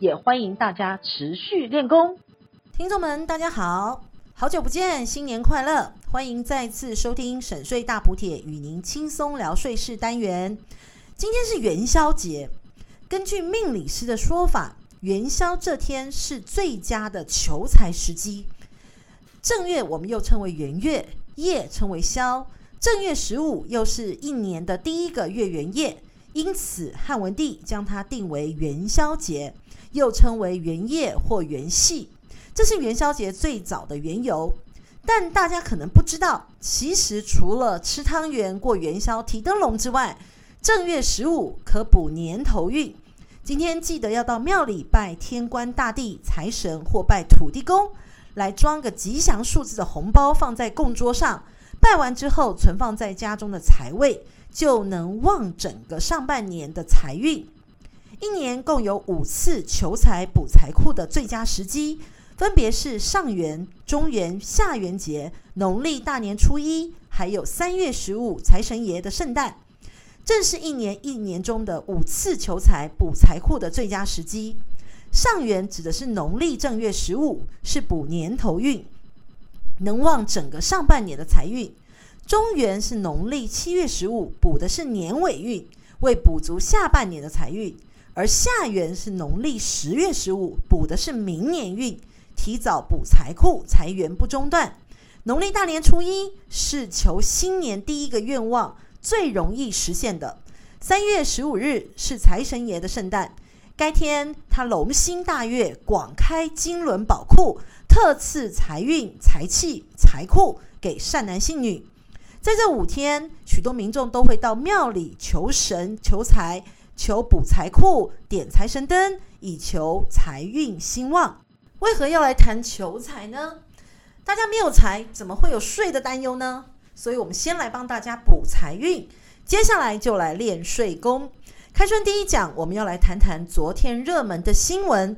也欢迎大家持续练功。听众们，大家好，好久不见，新年快乐！欢迎再次收听省税大补帖，与您轻松聊税事单元。今天是元宵节，根据命理师的说法，元宵这天是最佳的求财时机。正月我们又称为元月，夜称为宵。正月十五又是一年的第一个月圆夜，因此汉文帝将它定为元宵节，又称为元夜或元夕。这是元宵节最早的缘由。但大家可能不知道，其实除了吃汤圆、过元宵、提灯笼之外，正月十五可补年头运。今天记得要到庙里拜天官大帝、财神或拜土地公，来装个吉祥数字的红包放在供桌上。拜完之后，存放在家中的财位，就能旺整个上半年的财运。一年共有五次求财补财库的最佳时机，分别是上元、中元、下元节、农历大年初一，还有三月十五财神爷的圣诞，正是一年一年中的五次求财补财库的最佳时机。上元指的是农历正月十五，是补年头运。能旺整个上半年的财运，中元是农历七月十五，补的是年尾运，为补足下半年的财运；而下元是农历十月十五，补的是明年运，提早补财库，财源不中断。农历大年初一是求新年第一个愿望最容易实现的。三月十五日是财神爷的圣诞，该天他龙心大悦，广开金轮宝库。特赐财运、财气、财库给善男信女。在这五天，许多民众都会到庙里求神、求财、求补财库、点财神灯，以求财运兴旺。为何要来谈求财呢？大家没有财，怎么会有税的担忧呢？所以，我们先来帮大家补财运。接下来就来练税功。开春第一讲，我们要来谈谈昨天热门的新闻。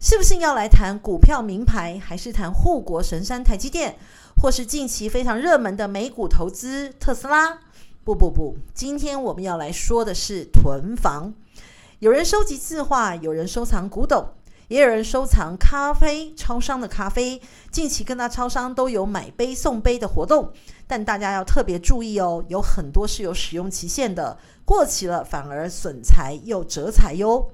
是不是要来谈股票名牌，还是谈护国神山台积电，或是近期非常热门的美股投资特斯拉？不不不，今天我们要来说的是囤房。有人收集字画，有人收藏古董，也有人收藏咖啡，超商的咖啡。近期各大超商都有买杯送杯的活动，但大家要特别注意哦，有很多是有使用期限的，过期了反而损财又折财哟。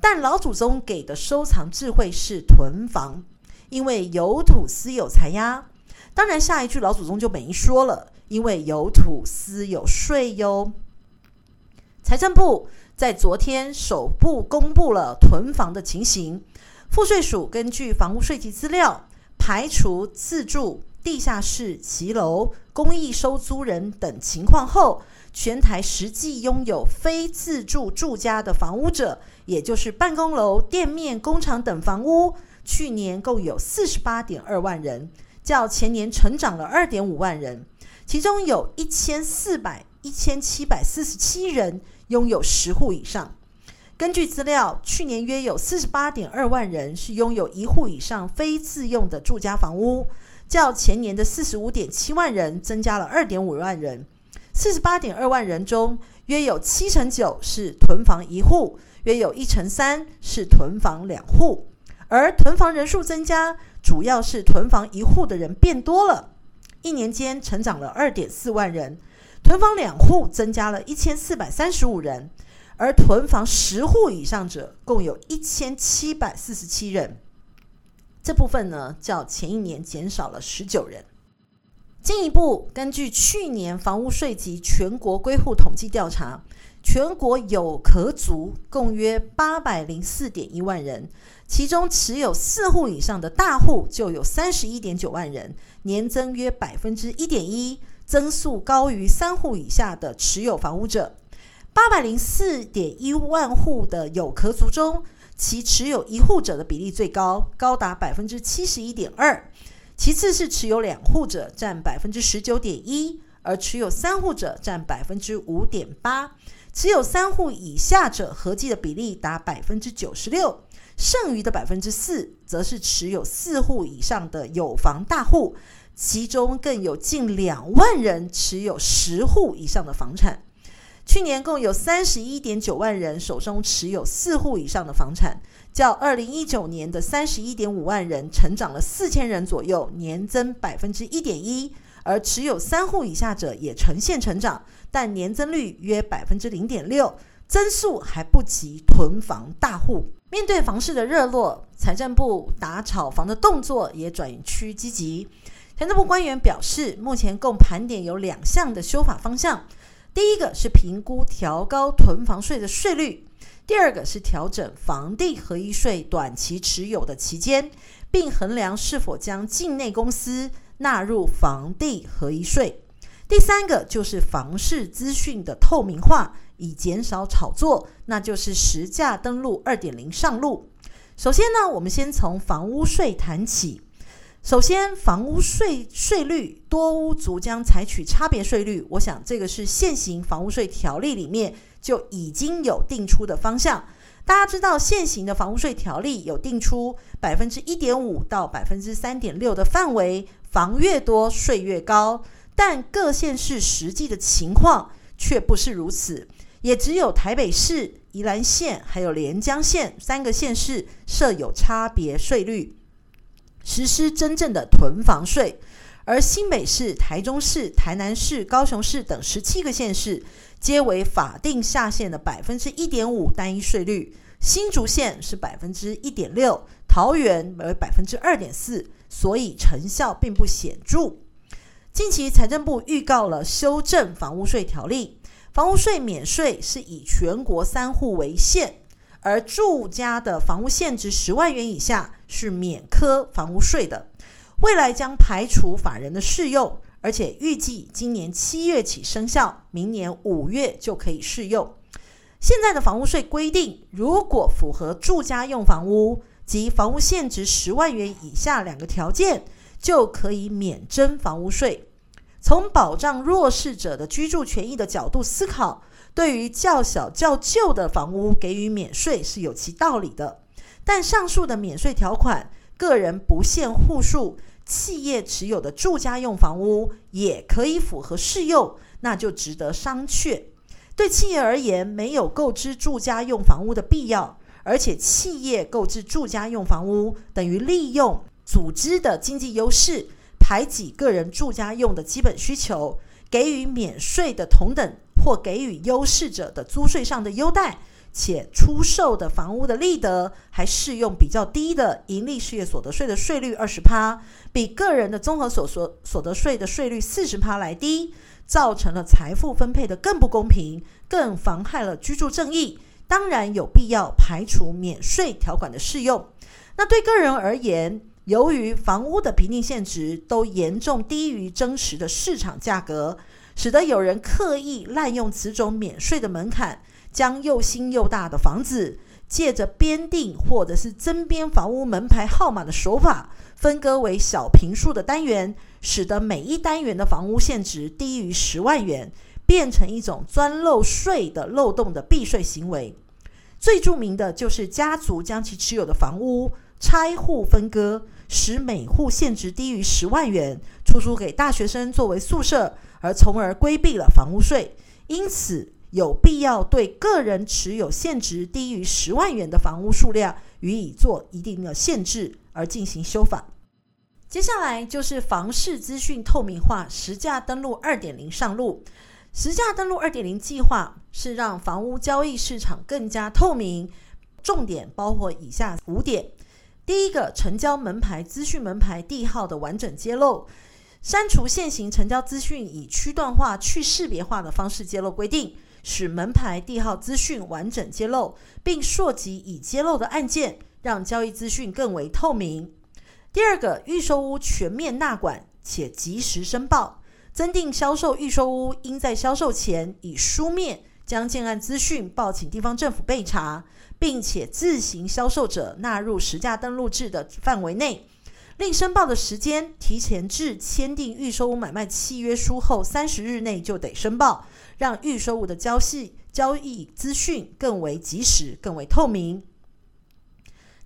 但老祖宗给的收藏智慧是囤房，因为有土斯有财呀。当然，下一句老祖宗就没说了，因为有土斯有税哟。财政部在昨天首部公布了囤房的情形。赋税署根据房屋税籍资料，排除自住、地下室、骑楼、公益收租人等情况后，全台实际拥有非自住住家的房屋者。也就是办公楼、店面、工厂等房屋，去年共有四十八点二万人，较前年成长了二点五万人。其中有一千四百一千七百四十七人拥有十户以上。根据资料，去年约有四十八点二万人是拥有一户以上非自用的住家房屋，较前年的四十五点七万人增加了二点五万人。四十八点二万人中，约有七成九是囤房一户。约有一成三是囤房两户，而囤房人数增加，主要是囤房一户的人变多了，一年间成长了二点四万人，囤房两户增加了一千四百三十五人，而囤房十户以上者共有一千七百四十七人，这部分呢，较前一年减少了十九人。进一步根据去年房屋税及全国归户统计调查。全国有壳族共约八百零四点一万人，其中持有四户以上的大户就有三十一点九万人，年增约百分之一点一，增速高于三户以下的持有房屋者。八百零四点一万户的有壳族中，其持有一户者的比例最高，高达百分之七十一点二。其次是持有两户者占百分之十九点一，而持有三户者占百分之五点八。持有三户以下者合计的比例达百分之九十六，剩余的百分之四则是持有四户以上的有房大户，其中更有近两万人持有十户以上的房产。去年共有三十一点九万人手中持有四户以上的房产，较二零一九年的三十一点五万人成长了四千人左右，年增百分之一点一。而持有三户以下者也呈现成长，但年增率约百分之零点六，增速还不及囤房大户。面对房市的热络，财政部打炒房的动作也转趋积极。财政部官员表示，目前共盘点有两项的修法方向。第一个是评估调高囤房税的税率，第二个是调整房地合一税短期持有的期间，并衡量是否将境内公司纳入房地合一税。第三个就是房市资讯的透明化，以减少炒作，那就是实价登录二点零上路。首先呢，我们先从房屋税谈起。首先，房屋税税率，多屋族将采取差别税率。我想，这个是现行房屋税条例里面就已经有定出的方向。大家知道，现行的房屋税条例有定出百分之一点五到百分之三点六的范围，房越多税越高。但各县市实际的情况却不是如此，也只有台北市、宜兰县还有连江县三个县市设有差别税率。实施真正的囤房税，而新北市、台中市、台南市、高雄市等十七个县市皆为法定下限的百分之一点五单一税率，新竹县是百分之一点六，桃园为百分之二点四，所以成效并不显著。近期财政部预告了修正房屋税条例，房屋税免税是以全国三户为限。而住家的房屋现值十万元以下是免科房屋税的，未来将排除法人的适用，而且预计今年七月起生效，明年五月就可以适用。现在的房屋税规定，如果符合住家用房屋及房屋现值十万元以下两个条件，就可以免征房屋税。从保障弱势者的居住权益的角度思考。对于较小较旧的房屋给予免税是有其道理的，但上述的免税条款，个人不限户数、企业持有的住家用房屋也可以符合适用，那就值得商榷。对企业而言，没有购置住家用房屋的必要，而且企业购置住家用房屋等于利用组织的经济优势，排挤个人住家用的基本需求，给予免税的同等。或给予优势者的租税上的优待，且出售的房屋的利得还适用比较低的营利事业所得税的税率二十趴，比个人的综合所所所得税的税率四十趴来低，造成了财富分配的更不公平，更妨害了居住正义。当然有必要排除免税条款的适用。那对个人而言，由于房屋的评定现值都严重低于真实的市场价格。使得有人刻意滥用此种免税的门槛，将又新又大的房子借着编定或者是增编房屋门牌号码的手法，分割为小坪数的单元，使得每一单元的房屋现值低于十万元，变成一种钻漏税的漏洞的避税行为。最著名的就是家族将其持有的房屋拆户分割，使每户现值低于十万元，出租给大学生作为宿舍。而从而规避了房屋税，因此有必要对个人持有现值低于十万元的房屋数量予以做一定的限制，而进行修法。接下来就是房市资讯透明化，实价登录二点零上路。实价登录二点零计划是让房屋交易市场更加透明，重点包括以下五点：第一个，成交门牌资讯门牌地号的完整揭露。删除现行成交资讯以区段化、去识别化的方式揭露规定，使门牌地号资讯完整揭露，并溯及已揭露的案件，让交易资讯更为透明。第二个，预售屋全面纳管且及时申报，增订销售预售屋应在销售前以书面将建案资讯报请地方政府备查，并且自行销售者纳入实价登录制的范围内。另申报的时间提前至签订预售屋买卖契约书后三十日内就得申报，让预售屋的交系交易资讯更为及时、更为透明。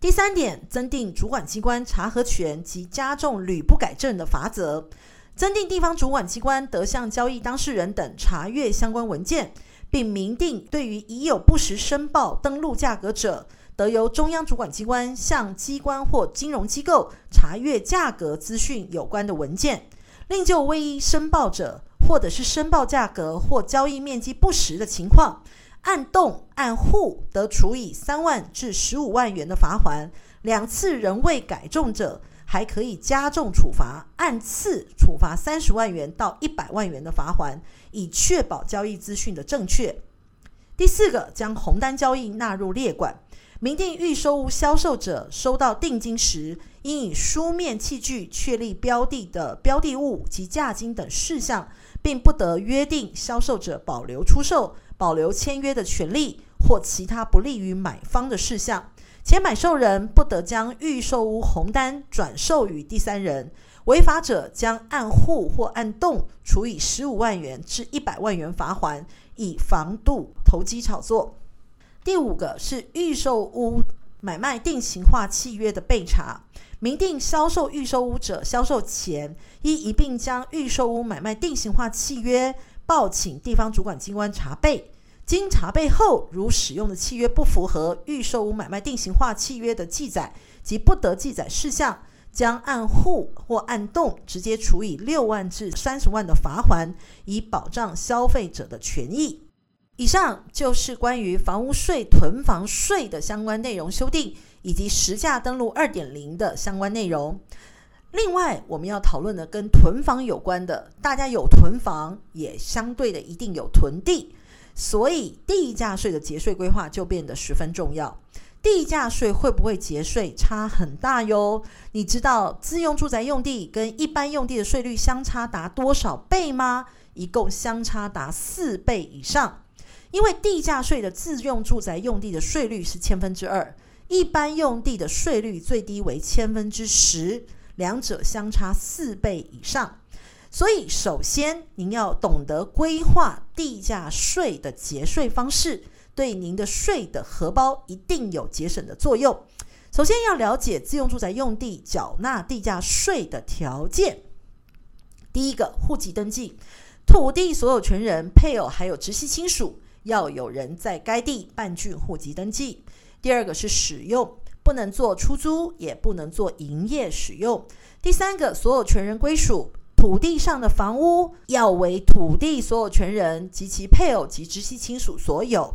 第三点，增订主管机关查核权及加重屡不改正的罚则，增订地方主管机关得向交易当事人等查阅相关文件，并明定对于已有不实申报登录价格者。得由中央主管机关向机关或金融机构查阅价格资讯有关的文件，另就未申报者或者是申报价格或交易面积不实的情况，按栋按户得处以三万至十五万元的罚锾，两次仍未改正者，还可以加重处罚，按次处罚三十万元到一百万元的罚锾，以确保交易资讯的正确。第四个，将红单交易纳入列管。明定预售屋销售者收到定金时，应以书面契据确立标的的标的物及价金等事项，并不得约定销售者保留出售、保留签约的权利或其他不利于买方的事项。且买受人不得将预售屋红单转售予第三人，违法者将按户或按栋处以十五万元至一百万元罚锾，以防杜投机炒作。第五个是预售屋买卖定型化契约的备查，明定销售预售屋者，销售前应一并将预售屋买卖定型化契约报请地方主管机关查备。经查备后，如使用的契约不符合预售屋买卖定型化契约的记载及不得记载事项，将按户或按栋直接处以六万至三十万的罚锾，以保障消费者的权益。以上就是关于房屋税囤房税的相关内容修订，以及实价登录二点零的相关内容。另外，我们要讨论的跟囤房有关的，大家有囤房，也相对的一定有囤地，所以地价税的节税规划就变得十分重要。地价税会不会节税差很大哟？你知道自用住宅用地跟一般用地的税率相差达多少倍吗？一共相差达四倍以上。因为地价税的自用住宅用地的税率是千分之二，一般用地的税率最低为千分之十，两者相差四倍以上。所以，首先您要懂得规划地价税的节税方式，对您的税的荷包一定有节省的作用。首先要了解自用住宅用地缴纳地价税的条件。第一个，户籍登记，土地所有权人、配偶还有直系亲属。要有人在该地办竣户籍登记。第二个是使用，不能做出租，也不能做营业使用。第三个，所有权人归属土地上的房屋要为土地所有权人及其配偶及直系亲属所有。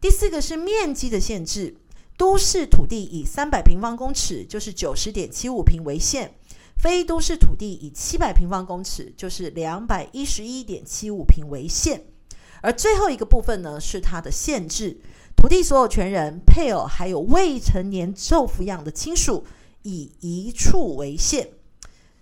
第四个是面积的限制，都市土地以三百平方公尺，就是九十点七五平为限；非都市土地以七百平方公尺，就是两百一十一点七五平为限。而最后一个部分呢，是它的限制：土地所有权人、配偶还有未成年受抚养的亲属，以一处为限。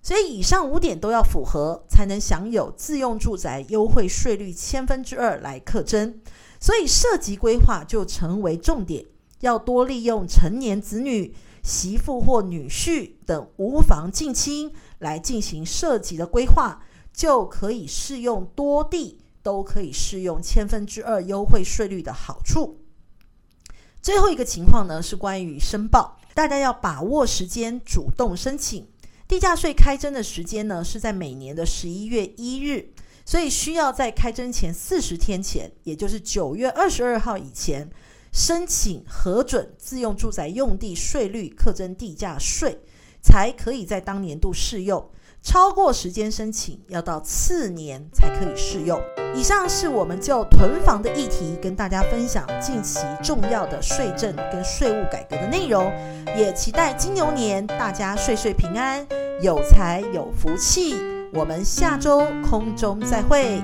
所以以上五点都要符合，才能享有自用住宅优惠税率千分之二来课征。所以涉及规划就成为重点，要多利用成年子女、媳妇或女婿等无房近亲来进行涉及的规划，就可以适用多地。都可以适用千分之二优惠税率的好处。最后一个情况呢，是关于申报，大家要把握时间，主动申请。地价税开征的时间呢，是在每年的十一月一日，所以需要在开征前四十天前，也就是九月二十二号以前，申请核准自用住宅用地税率课征地价税，才可以在当年度适用。超过时间申请，要到次年才可以适用。以上是我们就囤房的议题跟大家分享近期重要的税政跟税务改革的内容，也期待金牛年大家岁岁平安，有财有福气。我们下周空中再会。